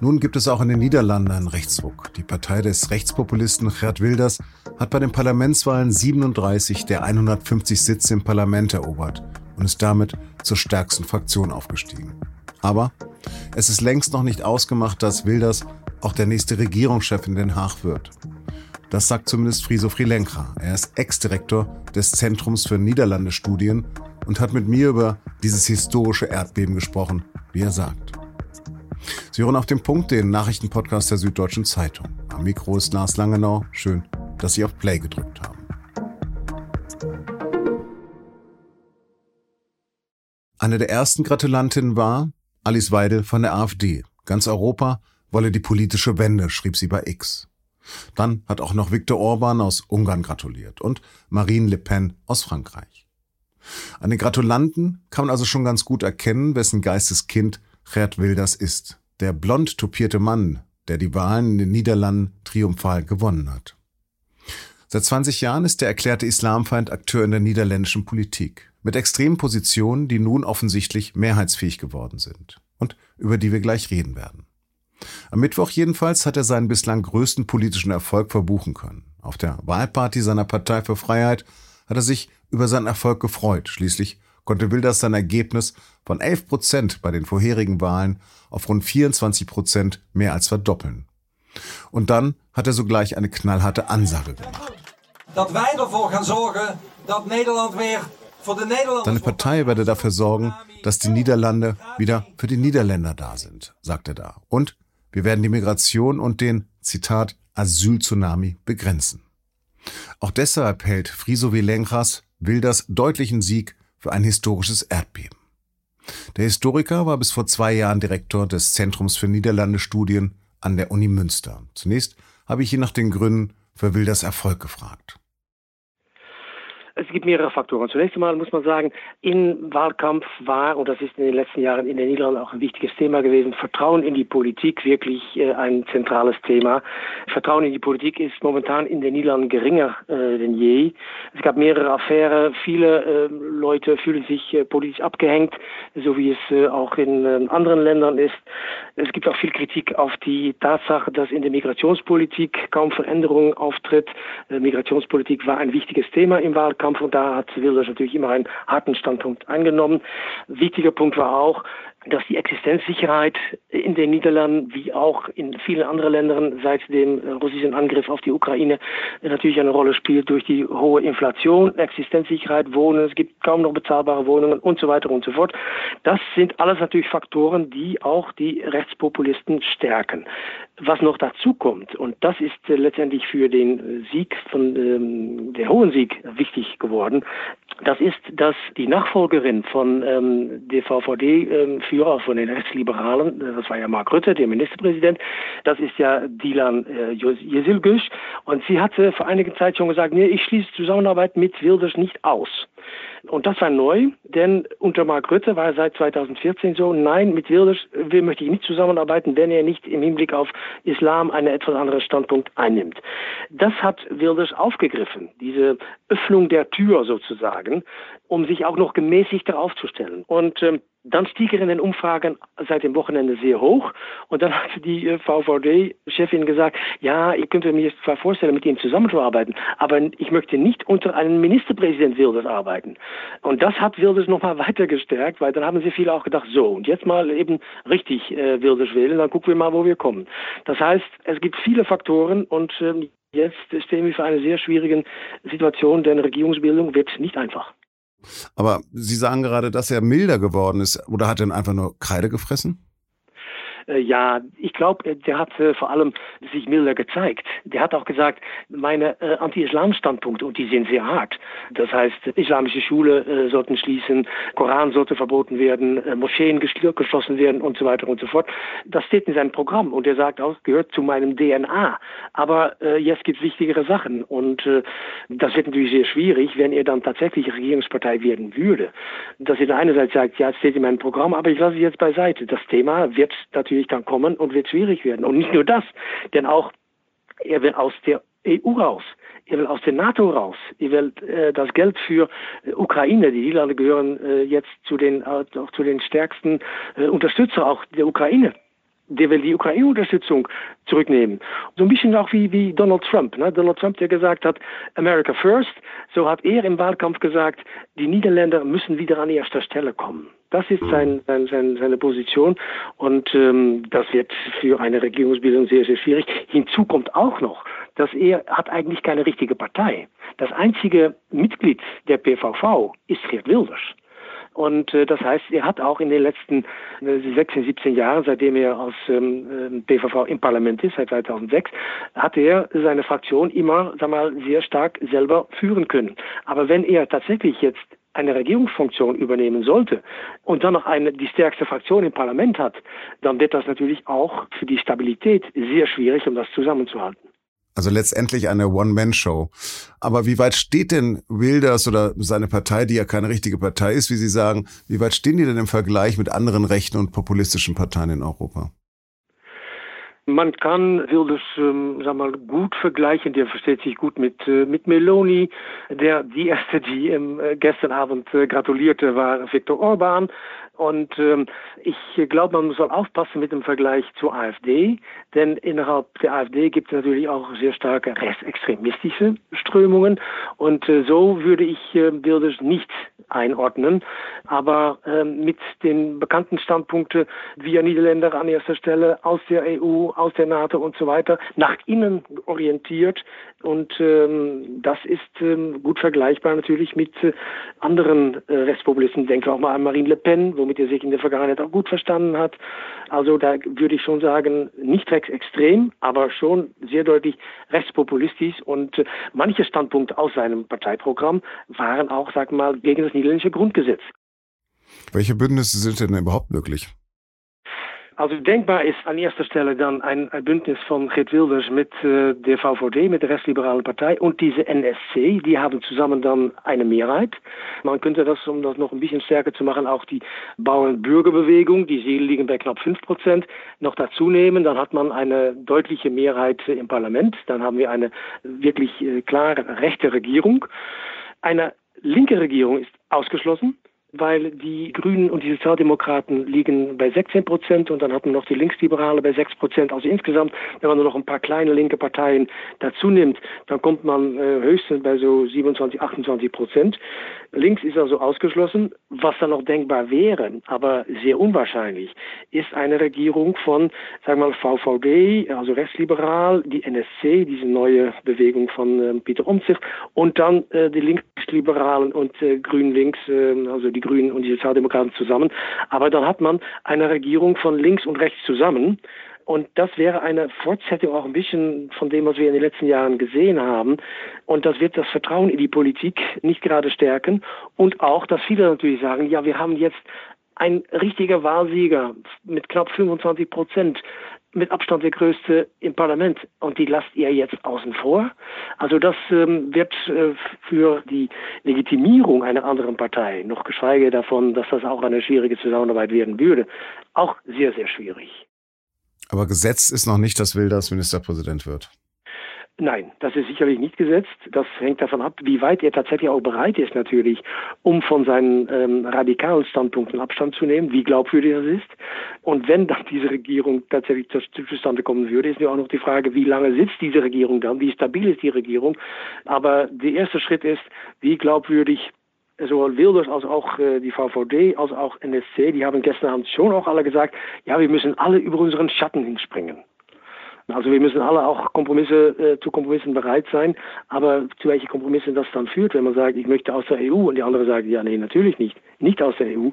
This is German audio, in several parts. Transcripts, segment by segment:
Nun gibt es auch in den Niederlanden einen Rechtsruck. Die Partei des Rechtspopulisten Gerd Wilders hat bei den Parlamentswahlen 37 der 150 Sitze im Parlament erobert und ist damit zur stärksten Fraktion aufgestiegen. Aber es ist längst noch nicht ausgemacht, dass Wilders auch der nächste Regierungschef in Den Haag wird. Das sagt zumindest Friso Frilenka. Er ist Ex-Direktor des Zentrums für Niederlande-Studien und hat mit mir über dieses historische Erdbeben gesprochen, wie er sagt. Sie hören auf den Punkt den Nachrichtenpodcast der Süddeutschen Zeitung. Am Mikro ist Lars Langenau. Schön, dass Sie auf Play gedrückt haben. Eine der ersten Gratulantinnen war Alice Weidel von der AfD. Ganz Europa wolle die politische Wende, schrieb sie bei X. Dann hat auch noch Viktor Orban aus Ungarn gratuliert und Marine Le Pen aus Frankreich. An den Gratulanten kann man also schon ganz gut erkennen, wessen Geisteskind Gerd Wilders ist. Der blond topierte Mann, der die Wahlen in den Niederlanden triumphal gewonnen hat. Seit 20 Jahren ist der erklärte Islamfeind Akteur in der niederländischen Politik. Mit extremen Positionen, die nun offensichtlich mehrheitsfähig geworden sind. Und über die wir gleich reden werden. Am Mittwoch jedenfalls hat er seinen bislang größten politischen Erfolg verbuchen können. Auf der Wahlparty seiner Partei für Freiheit hat er sich über seinen Erfolg gefreut. Schließlich konnte Wilders sein Ergebnis von 11 Prozent bei den vorherigen Wahlen auf rund 24 Prozent mehr als verdoppeln. Und dann hat er sogleich eine knallharte Ansage gemacht. Seine Partei werde dafür sorgen, dass die Niederlande wieder für die Niederländer da sind, sagt er da. Und wir werden die Migration und den, Zitat, Asyltsunami begrenzen. Auch deshalb hält Friso Vilenkras Wilders deutlichen Sieg für ein historisches Erdbeben. Der Historiker war bis vor zwei Jahren Direktor des Zentrums für Niederlande-Studien an der Uni Münster. Zunächst habe ich ihn nach den Gründen für Wilders Erfolg gefragt. Es gibt mehrere Faktoren. Zunächst einmal muss man sagen, im Wahlkampf war, und das ist in den letzten Jahren in den Niederlanden auch ein wichtiges Thema gewesen, Vertrauen in die Politik wirklich äh, ein zentrales Thema. Vertrauen in die Politik ist momentan in den Niederlanden geringer äh, denn je. Es gab mehrere Affären, viele äh, Leute fühlen sich äh, politisch abgehängt, so wie es äh, auch in äh, anderen Ländern ist. Es gibt auch viel Kritik auf die Tatsache, dass in der Migrationspolitik kaum Veränderung auftritt. Migrationspolitik war ein wichtiges Thema im Wahlkampf. Wahlkampf und da hat Wilders natürlich immer einen harten Standpunkt eingenommen. Wichtiger Punkt war auch, dass die Existenzsicherheit in den Niederlanden wie auch in vielen anderen Ländern seit dem russischen Angriff auf die Ukraine natürlich eine Rolle spielt durch die hohe Inflation, Existenzsicherheit, Wohnen, es gibt kaum noch bezahlbare Wohnungen und so weiter und so fort. Das sind alles natürlich Faktoren, die auch die Rechtspopulisten stärken. Was noch dazu kommt, und das ist letztendlich für den Sieg von ähm, der hohen Sieg wichtig geworden, das ist, dass die Nachfolgerin von ähm, der VVD-Führer, ähm, von den Rechtsliberalen, das war ja Mark Rutte, der Ministerpräsident, das ist ja Dilan äh, Jesilgüsch. Und sie hatte vor einiger Zeit schon gesagt, nee, ich schließe Zusammenarbeit mit Wilders nicht aus. Und das war neu, denn unter Mark Rutte war seit 2014 so, nein, mit Wilders möchte ich nicht zusammenarbeiten, wenn er nicht im Hinblick auf Islam einen etwas anderen Standpunkt einnimmt. Das hat Wilders aufgegriffen, diese Öffnung der Tür sozusagen, um sich auch noch gemäßigter aufzustellen. Und ähm, dann stieg er in den Umfragen seit dem Wochenende sehr hoch. Und dann hat die äh, VVD-Chefin gesagt, ja, ich könnte mir zwar vorstellen, mit ihm zusammenzuarbeiten, aber ich möchte nicht unter einem Ministerpräsident Wilders arbeiten. Und das hat Wilders nochmal weiter gestärkt, weil dann haben sie viele auch gedacht, so, und jetzt mal eben richtig äh, Wilders wählen, dann gucken wir mal, wo wir kommen. Das heißt, es gibt viele Faktoren und ähm, jetzt stehen wir vor einer sehr schwierigen Situation, denn Regierungsbildung wird nicht einfach. Aber Sie sagen gerade, dass er milder geworden ist. Oder hat er einfach nur Kreide gefressen? Äh, ja, ich glaube, der hat äh, vor allem sich milder gezeigt. Der hat auch gesagt, meine äh, Anti-Islam-Standpunkte, und die sind sehr hart. Das heißt, islamische Schule äh, sollten schließen, Koran sollte verboten werden, äh, Moscheen geschlossen werden und so weiter und so fort. Das steht in seinem Programm und er sagt auch, gehört zu meinem DNA. Aber äh, jetzt gibt es wichtigere Sachen und äh, das wird natürlich sehr schwierig, wenn er dann tatsächlich Regierungspartei werden würde. Dass er einerseits sagt, ja, es steht in meinem Programm, aber ich lasse es jetzt beiseite. Das Thema wird natürlich natürlich dann kommen und wird schwierig werden. Und nicht nur das, denn auch er will aus der EU raus. Er will aus der NATO raus. Er will äh, das Geld für äh, Ukraine. Die Niederlande gehören äh, jetzt zu den, äh, auch zu den stärksten äh, Unterstützer auch der Ukraine. der will die Ukraine-Unterstützung zurücknehmen. So ein bisschen auch wie, wie Donald Trump. Ne? Donald Trump, der gesagt hat, America first. So hat er im Wahlkampf gesagt, die Niederländer müssen wieder an erster Stelle kommen. Das ist sein, sein, sein, seine Position und ähm, das wird für eine Regierungsbildung sehr, sehr schwierig. Hinzu kommt auch noch, dass er hat eigentlich keine richtige Partei. Das einzige Mitglied der PVV ist Geert Wilders. Und äh, das heißt, er hat auch in den letzten äh, 16, 17 Jahren, seitdem er aus ähm, PVV äh, im Parlament ist, seit 2006, hat er seine Fraktion immer, sag mal, sehr stark selber führen können. Aber wenn er tatsächlich jetzt eine Regierungsfunktion übernehmen sollte und dann noch eine, die stärkste Fraktion im Parlament hat, dann wird das natürlich auch für die Stabilität sehr schwierig, um das zusammenzuhalten. Also letztendlich eine One-Man-Show. Aber wie weit steht denn Wilders oder seine Partei, die ja keine richtige Partei ist, wie Sie sagen, wie weit stehen die denn im Vergleich mit anderen rechten und populistischen Parteien in Europa? Man kann Wilders ähm, sag mal, gut vergleichen. Der versteht sich gut mit, äh, mit Meloni. Der, die erste, die ähm, gestern Abend äh, gratulierte, war Viktor Orban. Und ähm, ich glaube, man soll aufpassen mit dem Vergleich zur AfD, denn innerhalb der AfD gibt es natürlich auch sehr starke rechtsextremistische Strömungen. Und äh, so würde ich äh, Wilders nicht einordnen. Aber äh, mit den bekannten Standpunkten via Niederländer an erster Stelle aus der EU, aus der NATO und so weiter, nach innen orientiert. Und ähm, das ist ähm, gut vergleichbar natürlich mit äh, anderen äh, Rechtspopulisten. Denke auch mal an Marine Le Pen, wo womit er sich in der Vergangenheit auch gut verstanden hat. Also da würde ich schon sagen, nicht rechtsextrem, aber schon sehr deutlich rechtspopulistisch und äh, manche Standpunkte aus seinem Parteiprogramm waren auch, sag mal, gegen das niederländische Grundgesetz. Welche Bündnisse sind denn überhaupt möglich? Also denkbar ist an erster Stelle dann ein, ein Bündnis von Geert Wilders mit äh, der VVD, mit der Restliberalen Partei und diese NSC, die haben zusammen dann eine Mehrheit. Man könnte das, um das noch ein bisschen stärker zu machen, auch die Bauern-Bürgerbewegung, die sie liegen bei knapp fünf Prozent, noch dazu nehmen. Dann hat man eine deutliche Mehrheit im Parlament. Dann haben wir eine wirklich äh, klare rechte Regierung. Eine linke Regierung ist ausgeschlossen weil die Grünen und die Sozialdemokraten liegen bei 16 Prozent und dann hat man noch die Linksliberale bei 6 Prozent. Also insgesamt, wenn man nur noch ein paar kleine linke Parteien dazu nimmt, dann kommt man äh, höchstens bei so 27, 28 Prozent. Links ist also ausgeschlossen. Was dann noch denkbar wäre, aber sehr unwahrscheinlich, ist eine Regierung von, sagen wir mal, VVD, also rechtsliberal, die NSC, diese neue Bewegung von äh, Peter Omtzigt, und dann äh, die Linksliberalen und äh, Grün-Links, äh, also die Grünen und die Sozialdemokraten zusammen. Aber dann hat man eine Regierung von links und rechts zusammen. Und das wäre eine Fortsetzung auch ein bisschen von dem, was wir in den letzten Jahren gesehen haben. Und das wird das Vertrauen in die Politik nicht gerade stärken. Und auch, dass viele natürlich sagen, ja, wir haben jetzt ein richtiger Wahlsieger mit knapp 25 Prozent, mit Abstand der größte im Parlament. Und die lasst ihr jetzt außen vor. Also das ähm, wird äh, für die Legitimierung einer anderen Partei, noch geschweige davon, dass das auch eine schwierige Zusammenarbeit werden würde, auch sehr, sehr schwierig. Aber gesetzt ist noch nicht, dass Wilders Ministerpräsident wird. Nein, das ist sicherlich nicht gesetzt. Das hängt davon ab, wie weit er tatsächlich auch bereit ist, natürlich, um von seinen ähm, radikalen Standpunkten Abstand zu nehmen, wie glaubwürdig das ist. Und wenn dann diese Regierung tatsächlich zustande kommen würde, ist ja auch noch die Frage, wie lange sitzt diese Regierung dann, wie stabil ist die Regierung. Aber der erste Schritt ist, wie glaubwürdig sowohl Wilders als auch äh, die VVD als auch NSC, die haben gestern Abend schon auch alle gesagt, ja, wir müssen alle über unseren Schatten hinspringen. Also wir müssen alle auch Kompromisse äh, zu Kompromissen bereit sein, aber zu welchen Kompromissen das dann führt, wenn man sagt, ich möchte aus der EU und die andere sagt, ja, nee, natürlich nicht, nicht aus der EU,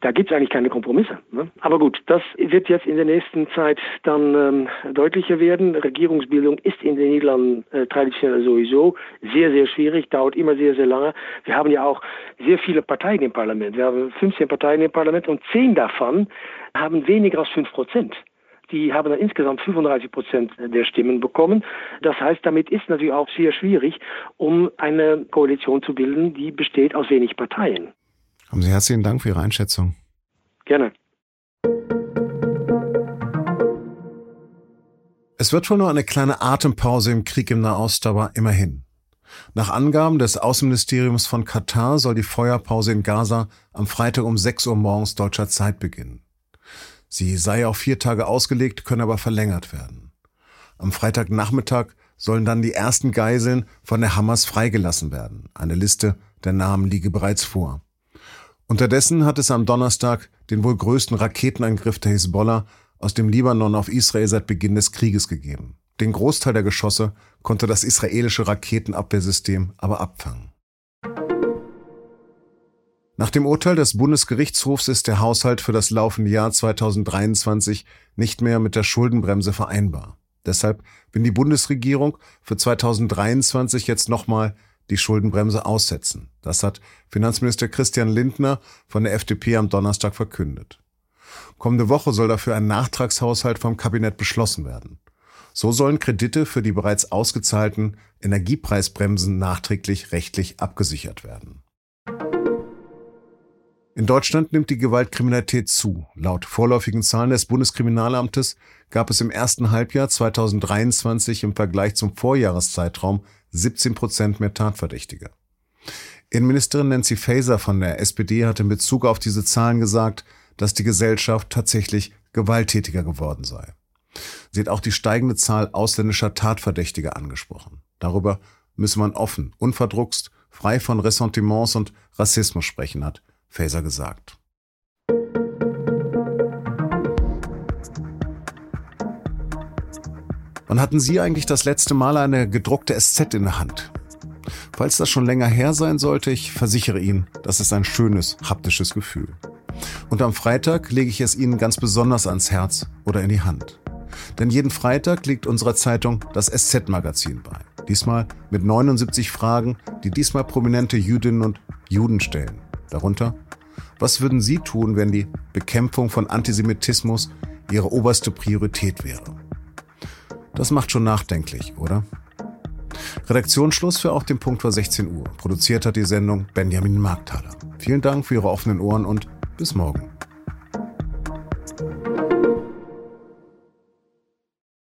da gibt es eigentlich keine Kompromisse. Ne? Aber gut, das wird jetzt in der nächsten Zeit dann ähm, deutlicher werden. Regierungsbildung ist in den Niederlanden äh, traditionell sowieso sehr, sehr schwierig, dauert immer sehr, sehr lange. Wir haben ja auch sehr viele Parteien im Parlament. Wir haben 15 Parteien im Parlament und 10 davon haben weniger als 5 Prozent die haben dann insgesamt 35 Prozent der Stimmen bekommen. Das heißt, damit ist natürlich auch sehr schwierig, um eine Koalition zu bilden, die besteht aus wenig Parteien. Haben Sie herzlichen Dank für Ihre Einschätzung. Gerne. Es wird wohl nur eine kleine Atempause im Krieg im Nahost, aber immerhin. Nach Angaben des Außenministeriums von Katar soll die Feuerpause in Gaza am Freitag um 6 Uhr morgens deutscher Zeit beginnen. Sie sei auf vier Tage ausgelegt, könne aber verlängert werden. Am Freitagnachmittag sollen dann die ersten Geiseln von der Hamas freigelassen werden. Eine Liste der Namen liege bereits vor. Unterdessen hat es am Donnerstag den wohl größten Raketenangriff der Hisbollah aus dem Libanon auf Israel seit Beginn des Krieges gegeben. Den Großteil der Geschosse konnte das israelische Raketenabwehrsystem aber abfangen. Nach dem Urteil des Bundesgerichtshofs ist der Haushalt für das laufende Jahr 2023 nicht mehr mit der Schuldenbremse vereinbar. Deshalb will die Bundesregierung für 2023 jetzt nochmal die Schuldenbremse aussetzen. Das hat Finanzminister Christian Lindner von der FDP am Donnerstag verkündet. Kommende Woche soll dafür ein Nachtragshaushalt vom Kabinett beschlossen werden. So sollen Kredite für die bereits ausgezahlten Energiepreisbremsen nachträglich rechtlich abgesichert werden. In Deutschland nimmt die Gewaltkriminalität zu. Laut vorläufigen Zahlen des Bundeskriminalamtes gab es im ersten Halbjahr 2023 im Vergleich zum Vorjahreszeitraum 17 Prozent mehr Tatverdächtige. Innenministerin Nancy Faeser von der SPD hat in Bezug auf diese Zahlen gesagt, dass die Gesellschaft tatsächlich gewalttätiger geworden sei. Sie hat auch die steigende Zahl ausländischer Tatverdächtiger angesprochen. Darüber müsse man offen, unverdruckst, frei von Ressentiments und Rassismus sprechen, hat Faeser gesagt. Wann hatten Sie eigentlich das letzte Mal eine gedruckte SZ in der Hand? Falls das schon länger her sein sollte, ich versichere Ihnen, das ist ein schönes haptisches Gefühl. Und am Freitag lege ich es Ihnen ganz besonders ans Herz oder in die Hand. Denn jeden Freitag liegt unserer Zeitung das SZ-Magazin bei. Diesmal mit 79 Fragen, die diesmal prominente Jüdinnen und Juden stellen. Darunter, was würden Sie tun, wenn die Bekämpfung von Antisemitismus Ihre oberste Priorität wäre? Das macht schon nachdenklich, oder? Redaktionsschluss für auch den Punkt war 16 Uhr. Produziert hat die Sendung Benjamin Markthaler. Vielen Dank für Ihre offenen Ohren und bis morgen.